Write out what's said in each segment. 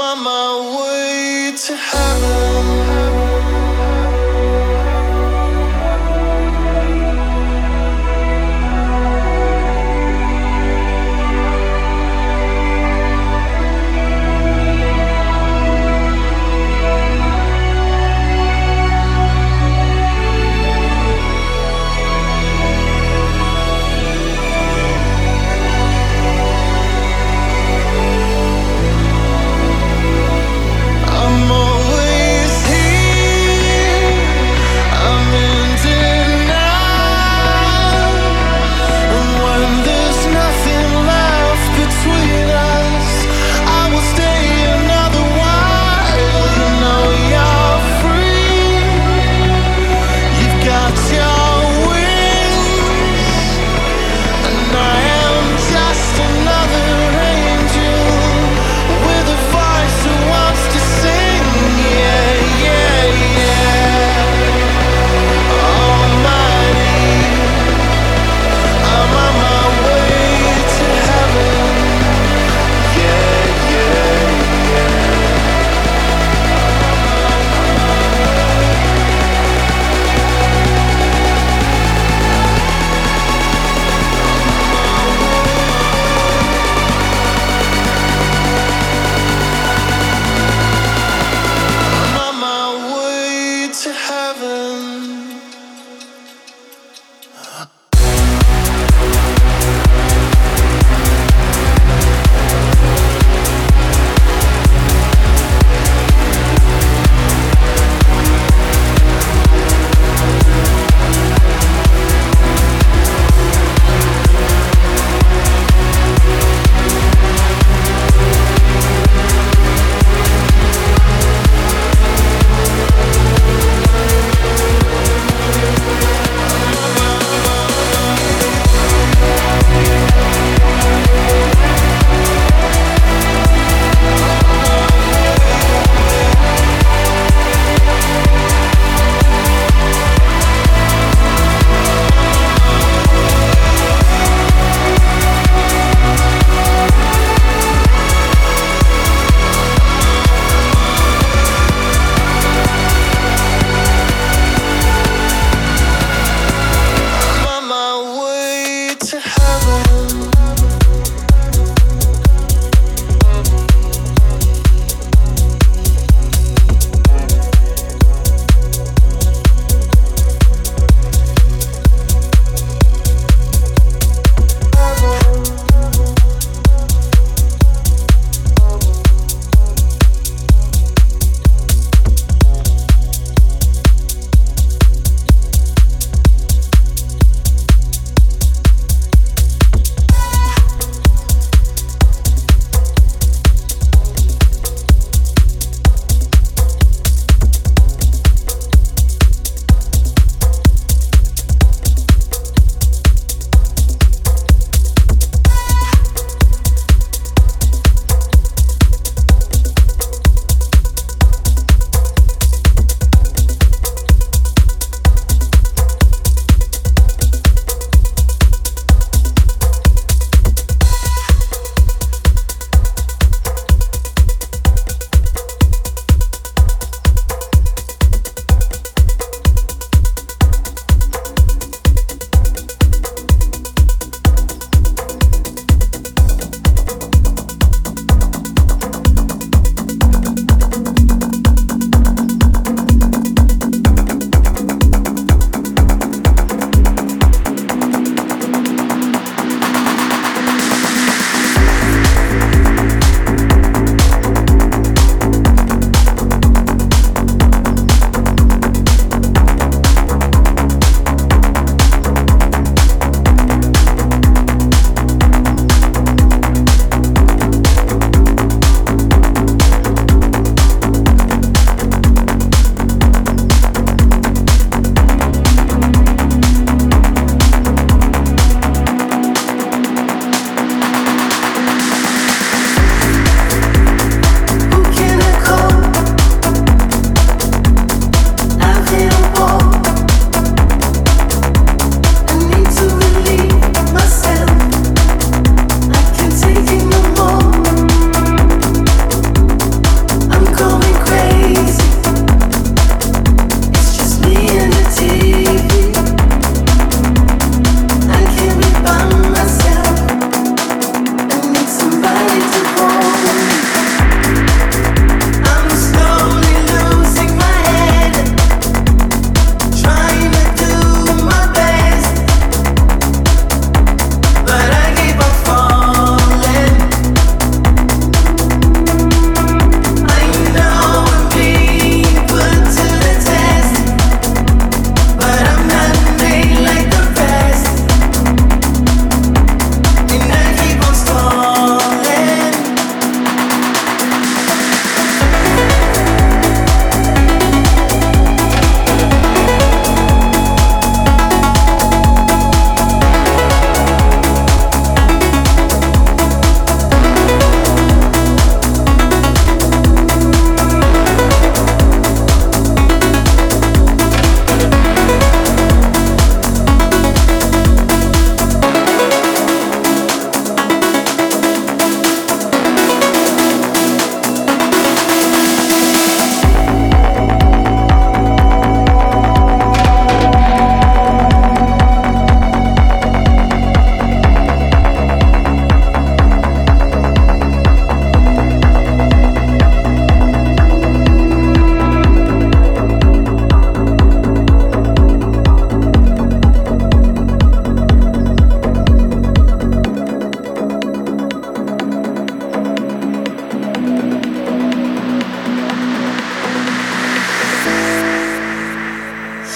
I'm on my way to heaven.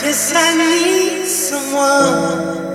Guess I need someone.